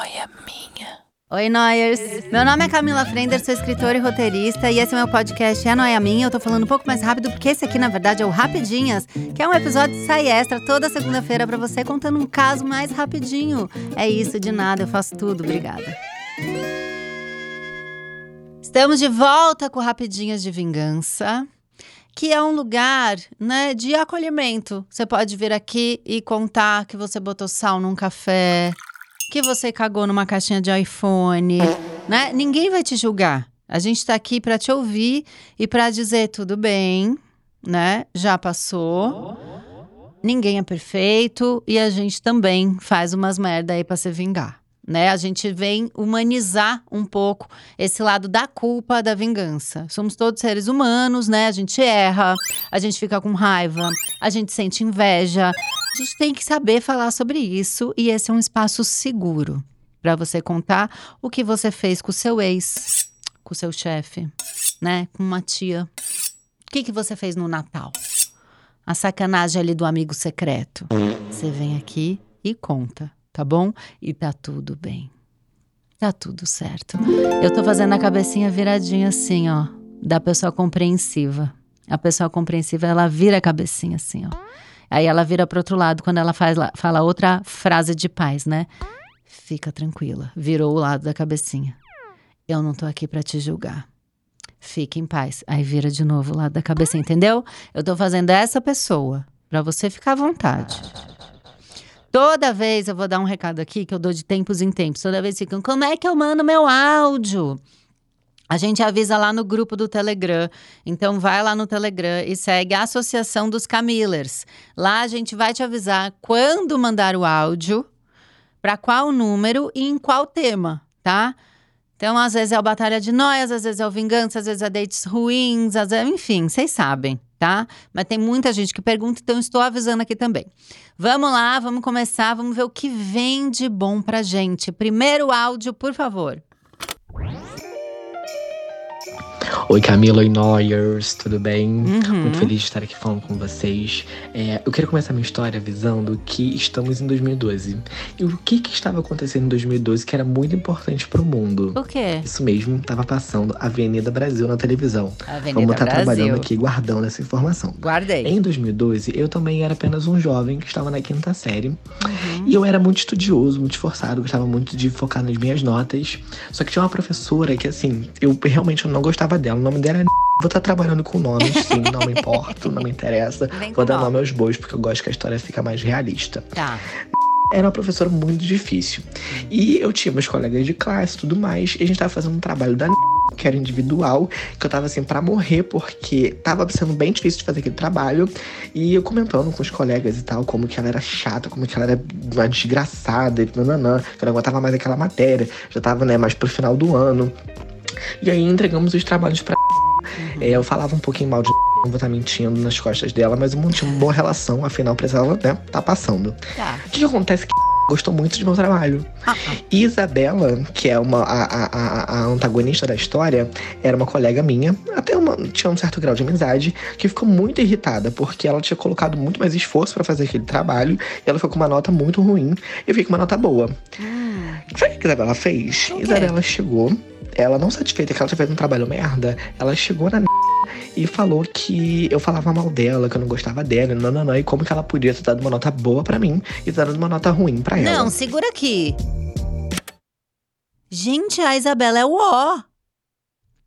noia minha. Oi, Noyers! Meu nome é Camila Frender, sou escritora e roteirista, e esse é meu podcast É Noia Minha. Eu tô falando um pouco mais rápido, porque esse aqui, na verdade, é o Rapidinhas, que é um episódio de sai extra toda segunda-feira para você, contando um caso mais rapidinho. É isso, de nada, eu faço tudo. Obrigada. Estamos de volta com Rapidinhas de Vingança que é um lugar, né, de acolhimento. Você pode vir aqui e contar que você botou sal num café, que você cagou numa caixinha de iPhone, né? Ninguém vai te julgar. A gente tá aqui para te ouvir e para dizer tudo bem, né? Já passou. Ninguém é perfeito e a gente também faz umas merda aí para se vingar né? A gente vem humanizar um pouco esse lado da culpa, da vingança. Somos todos seres humanos, né? A gente erra, a gente fica com raiva, a gente sente inveja. A gente tem que saber falar sobre isso e esse é um espaço seguro para você contar o que você fez com o seu ex, com o seu chefe, né? Com uma tia. O que, que você fez no Natal? A sacanagem ali do amigo secreto. Você vem aqui e conta tá bom? E tá tudo bem. Tá tudo certo. Eu tô fazendo a cabecinha viradinha assim, ó, da pessoa compreensiva. A pessoa compreensiva, ela vira a cabecinha assim, ó. Aí ela vira pro outro lado quando ela faz, fala outra frase de paz, né? Fica tranquila. Virou o lado da cabecinha. Eu não tô aqui para te julgar. Fique em paz. Aí vira de novo o lado da cabecinha, entendeu? Eu tô fazendo essa pessoa para você ficar à vontade. Toda vez eu vou dar um recado aqui que eu dou de tempos em tempos. Toda vez ficam, como é que eu mando meu áudio? A gente avisa lá no grupo do Telegram. Então vai lá no Telegram e segue a Associação dos Camillers. Lá a gente vai te avisar quando mandar o áudio, para qual número e em qual tema, tá? Então, às vezes é o Batalha de Noias, às vezes é o Vingança, às vezes é Dates Ruins, às vezes, enfim, vocês sabem tá? Mas tem muita gente que pergunta, então estou avisando aqui também. Vamos lá, vamos começar, vamos ver o que vem de bom pra gente. Primeiro áudio, por favor. Oi Camila, oi Noyers, tudo bem? Uhum. Muito feliz de estar aqui falando com vocês. É, eu quero começar minha história avisando que estamos em 2012. E o que, que estava acontecendo em 2012 que era muito importante para o mundo? O quê? Isso mesmo, estava passando Avenida Brasil na televisão. Avenida Vamos estar tá trabalhando aqui, guardando essa informação. Guardei. Em 2012, eu também era apenas um jovem que estava na quinta série. Uhum. E eu era muito estudioso, muito esforçado, gostava muito de focar nas minhas notas. Só que tinha uma professora que, assim, eu realmente não gostava dela o nome dela é. Vou estar trabalhando com nomes, sim, não me importo, não me interessa. Vou dar nome aos bois, porque eu gosto que a história fica mais realista. Tá. Era uma professora muito difícil. E eu tinha meus colegas de classe e tudo mais, e a gente tava fazendo um trabalho da que era individual, que eu tava assim para morrer, porque tava sendo bem difícil de fazer aquele trabalho. E eu comentando com os colegas e tal, como que ela era chata, como que ela era uma desgraçada, e nananã, que eu não aguentava mais aquela matéria, já tava, né, mais pro final do ano. E aí entregamos os trabalhos pra. Uhum. É, eu falava um pouquinho mal de. Não vou estar mentindo nas costas dela, mas eu mantinha uma boa relação, afinal precisava, né, tá passando. Tá. O que, acontece que gostou muito do meu trabalho. Ah, ah. Isabela, que é uma, a, a, a, antagonista da história, era uma colega minha, até uma, tinha um certo grau de amizade, que ficou muito irritada, porque ela tinha colocado muito mais esforço para fazer aquele trabalho, e ela ficou com uma nota muito ruim, e eu fiquei com uma nota boa. Hum. Sabe o que a Isabela fez? Okay. Isabela chegou ela não satisfeita que ela tinha feito um trabalho merda, ela chegou na e falou que eu falava mal dela, que eu não gostava dela, não, não, não, e como que ela podia ter dado uma nota boa para mim e ter dado uma nota ruim para ela. Não, segura aqui. Gente, a Isabela é o ó.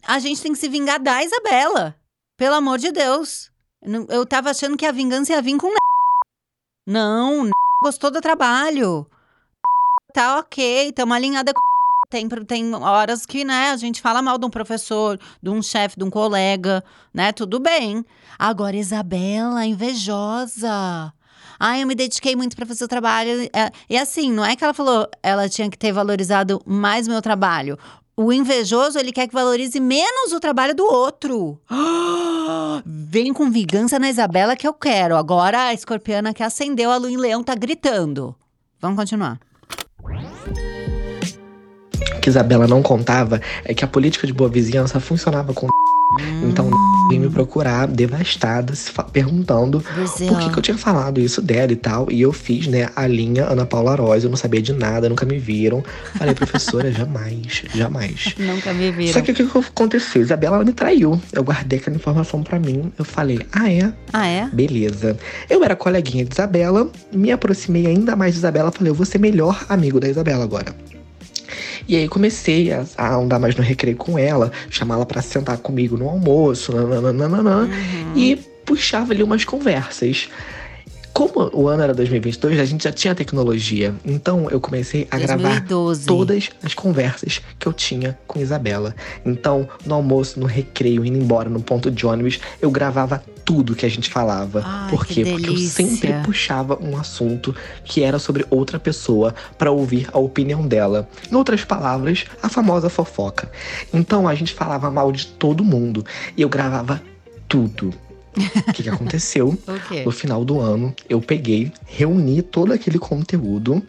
A gente tem que se vingar da Isabela. Pelo amor de Deus. Eu tava achando que a vingança ia vir com Não, gostou do trabalho. Tá ok, tamo alinhada com tem, tem horas que, né, a gente fala mal de um professor, de um chefe, de um colega, né? Tudo bem. Agora, Isabela, invejosa. Ai, eu me dediquei muito para fazer o trabalho. É, e assim, não é que ela falou, ela tinha que ter valorizado mais meu trabalho. O invejoso, ele quer que valorize menos o trabalho do outro. Vem com vingança na Isabela que eu quero. Agora a escorpiana que acendeu a lua em leão tá gritando. Vamos continuar que Isabela não contava é que a política de boa vizinhança funcionava com Hum. Então veio me procurar devastada, perguntando Brasil. por que, que, eu tinha falado isso dela e tal. E eu fiz, né, a linha Ana Paula Rosa, eu não sabia de nada, nunca me viram. Falei, professora, jamais, jamais. Nunca me viram. Só que o que aconteceu? Isabela me traiu. Eu guardei aquela informação para mim. Eu falei, ah, é? Ah, é? Beleza. Eu era coleguinha de Isabela, me aproximei ainda mais de Isabela. Falei, eu vou ser melhor amigo da Isabela agora. E aí comecei a, a andar mais no recreio com ela, chamá-la para sentar comigo no almoço, nananana, uhum. e puxava ali umas conversas. Como o ano era 2022, a gente já tinha tecnologia. Então eu comecei a 2012. gravar todas as conversas que eu tinha com Isabela. Então, no almoço, no recreio, indo embora, no ponto de ônibus, eu gravava tudo que a gente falava. Ai, Por quê? Porque eu sempre puxava um assunto que era sobre outra pessoa para ouvir a opinião dela. Em outras palavras, a famosa fofoca. Então a gente falava mal de todo mundo e eu gravava tudo. O que, que aconteceu? okay. No final do ano, eu peguei, reuni todo aquele conteúdo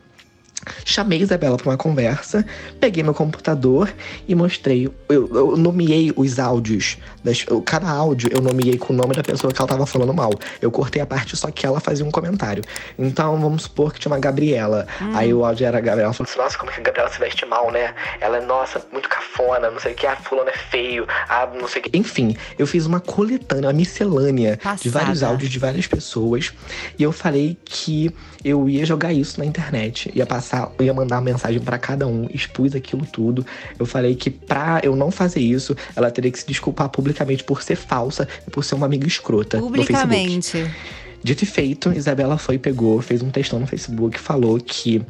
Chamei Isabela para uma conversa, peguei meu computador e mostrei. Eu, eu nomeei os áudios. Das, cada áudio eu nomeei com o nome da pessoa que ela tava falando mal. Eu cortei a parte só que ela fazia um comentário. Então, vamos supor que tinha uma Gabriela. Hum. Aí o áudio era a Gabriela. Ela falou assim: Nossa, como que a Gabriela se veste mal, né? Ela é, nossa, muito cafona, não sei o que. Ah, fulano é feio. Ah, não sei o que. Enfim, eu fiz uma coletânea, uma miscelânea Passada. de vários áudios de várias pessoas. E eu falei que eu ia jogar isso na internet. Ia passar, ia mandar uma mensagem para cada um, expus aquilo tudo. Eu falei que pra eu não fazer isso, ela teria que se desculpar publicamente por ser falsa e por ser uma amiga escrota. Publicamente. Dito e feito, Isabela foi, pegou, fez um textão no Facebook, falou que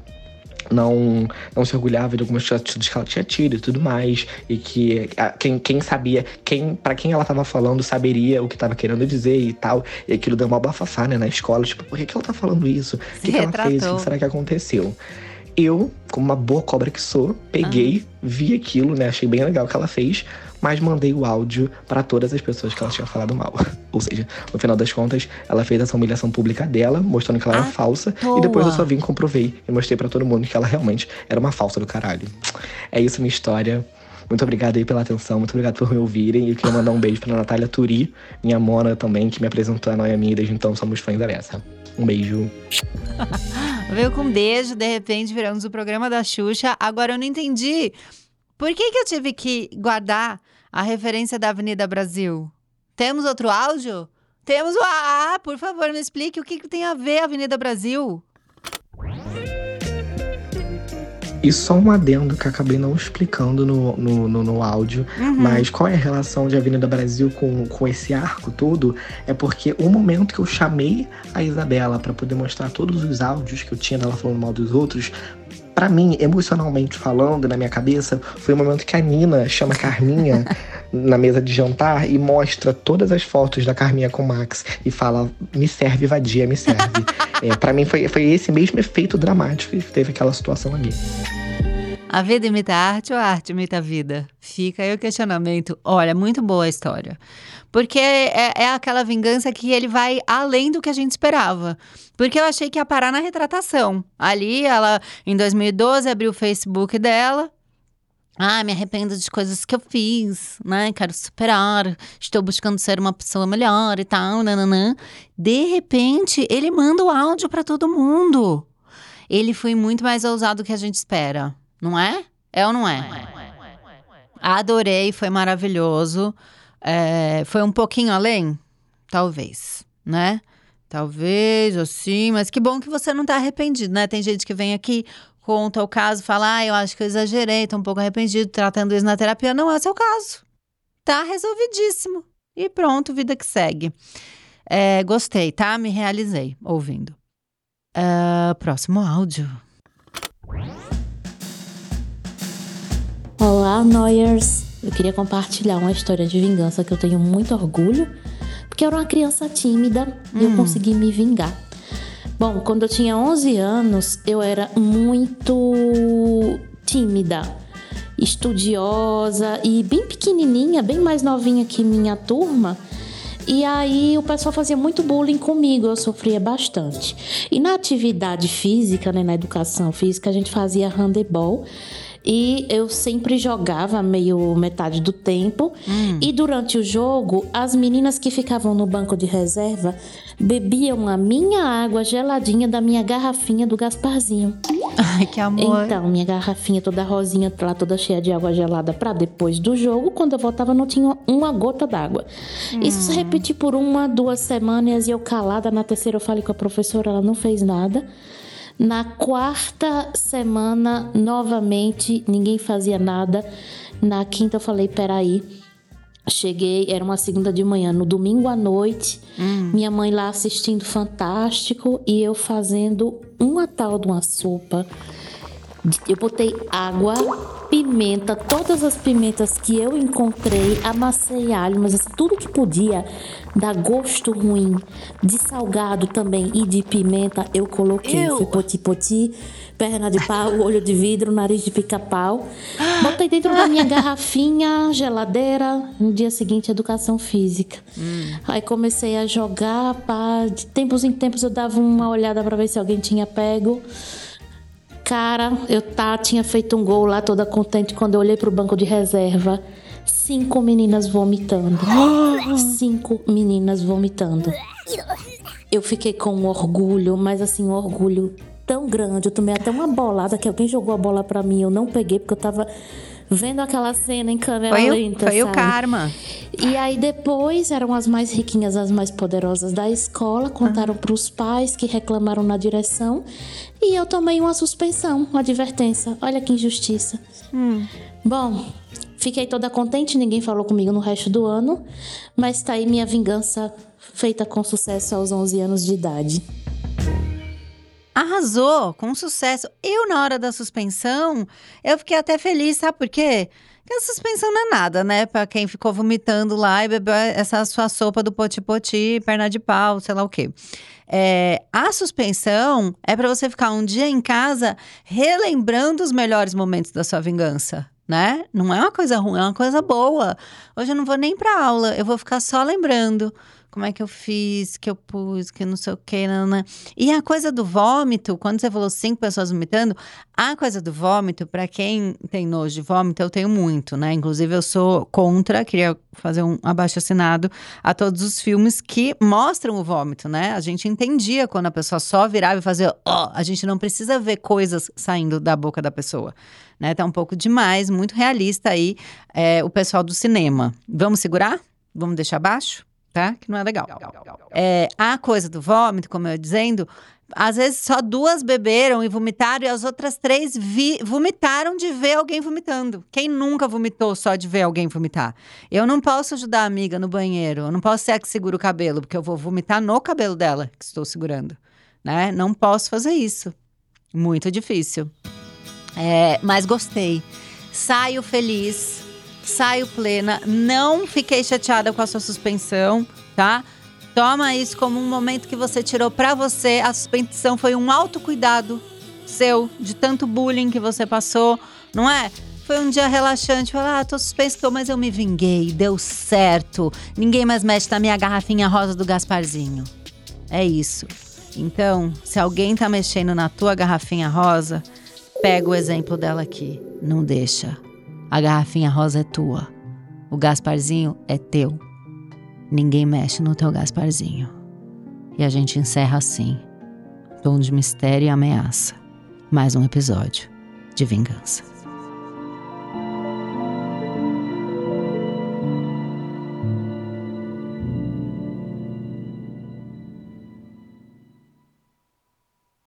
não, não se orgulhava de algumas atitudes que ela tinha tido e tudo mais. E que a, quem, quem sabia, quem para quem ela estava falando, saberia o que estava querendo dizer e tal. E aquilo deu uma bafafá, né, na escola. Tipo, por que, que ela tá falando isso? O que, que ela fez? O que será que aconteceu? Eu, como uma boa cobra que sou, peguei, ah. vi aquilo, né? Achei bem legal o que ela fez mas mandei o áudio para todas as pessoas que ela tinha falado mal. Ou seja, no final das contas, ela fez essa humilhação pública dela, mostrando que ela era falsa, toa. e depois eu só vim, comprovei e mostrei para todo mundo que ela realmente era uma falsa do caralho. É isso minha história. Muito obrigado aí pela atenção, muito obrigado por me ouvirem. E eu queria mandar um beijo pra Natália Turi, minha mona também, que me apresentou a Noia Minha, desde então somos fãs da dessa. Um beijo. Veio com um beijo, de repente viramos o programa da Xuxa. Agora eu não entendi. Por que, que eu tive que guardar a referência da Avenida Brasil. Temos outro áudio? Temos o Ah, por favor, me explique o que, que tem a ver a Avenida Brasil. E só um adendo que acabei não explicando no, no, no, no áudio, uhum. mas qual é a relação de Avenida Brasil com, com esse arco todo? É porque o momento que eu chamei a Isabela para poder mostrar todos os áudios que eu tinha dela falando mal dos outros, para mim, emocionalmente falando, na minha cabeça, foi o momento que a Nina chama a Carminha na mesa de jantar e mostra todas as fotos da Carminha com o Max e fala: me serve, vadia, me serve. é, para mim, foi, foi esse mesmo efeito dramático que teve aquela situação ali. A vida imita a arte ou a arte imita a vida? Fica aí o questionamento. Olha, muito boa a história. Porque é, é, aquela vingança que ele vai além do que a gente esperava. Porque eu achei que ia parar na retratação. Ali, ela, em 2012, abriu o Facebook dela. Ah, me arrependo de coisas que eu fiz, né? Quero superar, estou buscando ser uma pessoa melhor e tal, nananã. De repente, ele manda o áudio para todo mundo. Ele foi muito mais ousado do que a gente espera, não é? É ou não é? Adorei, foi maravilhoso. É, foi um pouquinho além? Talvez, né? Talvez, assim, mas que bom que você não tá arrependido, né? Tem gente que vem aqui, conta o caso, fala, ah, eu acho que eu exagerei, tô um pouco arrependido, tratando isso na terapia. Não é seu caso. Tá resolvidíssimo. E pronto, vida que segue. É, gostei, tá? Me realizei ouvindo. Uh, próximo áudio. Olá, Noyers. Eu queria compartilhar uma história de vingança que eu tenho muito orgulho, porque eu era uma criança tímida hum. e eu hum. consegui me vingar. Bom, quando eu tinha 11 anos, eu era muito tímida, estudiosa e bem pequenininha, bem mais novinha que minha turma. E aí o pessoal fazia muito bullying comigo, eu sofria bastante. E na atividade física, né, na educação física, a gente fazia handebol E eu sempre jogava meio metade do tempo. Hum. E durante o jogo, as meninas que ficavam no banco de reserva bebiam a minha água geladinha da minha garrafinha do Gasparzinho. Ai, que amor. Então, minha garrafinha toda rosinha, lá toda cheia de água gelada pra depois do jogo. Quando eu voltava, não tinha uma gota d'água. Isso se repetiu por uma, duas semanas e eu calada. Na terceira, eu falei com a professora, ela não fez nada. Na quarta semana, novamente, ninguém fazia nada. Na quinta, eu falei: peraí. Cheguei, era uma segunda de manhã. No domingo à noite, minha mãe lá assistindo Fantástico e eu fazendo uma tal de uma sopa. Eu botei água, pimenta, todas as pimentas que eu encontrei, amassei alho, mas assim, tudo que podia dar gosto ruim, de salgado também e de pimenta, eu coloquei. Eu. Foi poti-poti, perna de pau, olho de vidro, nariz de pica-pau. Botei dentro da minha garrafinha, geladeira. No dia seguinte, educação física. Aí comecei a jogar, pá. De tempos em tempos eu dava uma olhada pra ver se alguém tinha pego. Cara, eu tá, tinha feito um gol lá toda contente quando eu olhei pro banco de reserva. Cinco meninas vomitando. Cinco meninas vomitando. Eu fiquei com um orgulho, mas assim, um orgulho tão grande. Eu tomei até uma bolada que alguém jogou a bola pra mim. Eu não peguei porque eu tava vendo aquela cena em câmera Foi, o, lenta. foi o sabe? karma. E aí depois eram as mais riquinhas, as mais poderosas da escola, contaram para os pais que reclamaram na direção e eu tomei uma suspensão, uma advertência. Olha que injustiça. Bom, fiquei toda contente, ninguém falou comigo no resto do ano, mas tá aí minha vingança feita com sucesso aos 11 anos de idade. Arrasou, com sucesso. Eu, na hora da suspensão, eu fiquei até feliz, sabe por quê? Porque a suspensão não é nada, né? Pra quem ficou vomitando lá e bebeu essa sua sopa do poti-poti, perna de pau, sei lá o quê. É, a suspensão é pra você ficar um dia em casa relembrando os melhores momentos da sua vingança. Né? Não é uma coisa ruim, é uma coisa boa. Hoje eu não vou nem pra aula, eu vou ficar só lembrando como é que eu fiz, que eu pus, que não sei o que, nanã. E a coisa do vômito, quando você falou cinco pessoas vomitando, a coisa do vômito, pra quem tem nojo de vômito, eu tenho muito, né? Inclusive, eu sou contra, queria fazer um abaixo assinado a todos os filmes que mostram o vômito, né? A gente entendia quando a pessoa só virava e fazia, ó, a gente não precisa ver coisas saindo da boca da pessoa. Né, tá um pouco demais, muito realista aí é, o pessoal do cinema. Vamos segurar? Vamos deixar baixo? Tá? Que não é legal. É, a coisa do vômito, como eu ia dizendo, às vezes só duas beberam e vomitaram e as outras três vomitaram de ver alguém vomitando. Quem nunca vomitou só de ver alguém vomitar? Eu não posso ajudar a amiga no banheiro, eu não posso ser a que segura o cabelo, porque eu vou vomitar no cabelo dela que estou segurando. Né? Não posso fazer isso. Muito difícil. É, mas gostei. Saio feliz, saio plena. Não fiquei chateada com a sua suspensão, tá? Toma isso como um momento que você tirou pra você. A suspensão foi um autocuidado seu, de tanto bullying que você passou, não é? Foi um dia relaxante. Falar, ah, tô suspenso, mas eu me vinguei, deu certo. Ninguém mais mexe na minha garrafinha rosa do Gasparzinho. É isso. Então, se alguém tá mexendo na tua garrafinha rosa, pega o exemplo dela aqui. Não deixa. A garrafinha rosa é tua. O Gasparzinho é teu. Ninguém mexe no teu Gasparzinho. E a gente encerra assim. Tom de mistério e ameaça. Mais um episódio de vingança.